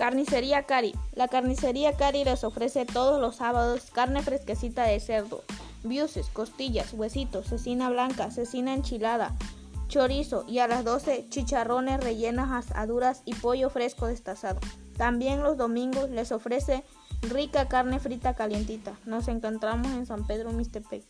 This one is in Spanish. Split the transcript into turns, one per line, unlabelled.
Carnicería Cari. La carnicería Cari les ofrece todos los sábados carne fresquecita de cerdo, biuces, costillas, huesitos, cecina blanca, cecina enchilada, chorizo y a las 12 chicharrones rellenas asaduras y pollo fresco destazado. También los domingos les ofrece rica carne frita calientita. Nos encontramos en San Pedro Mixtepec.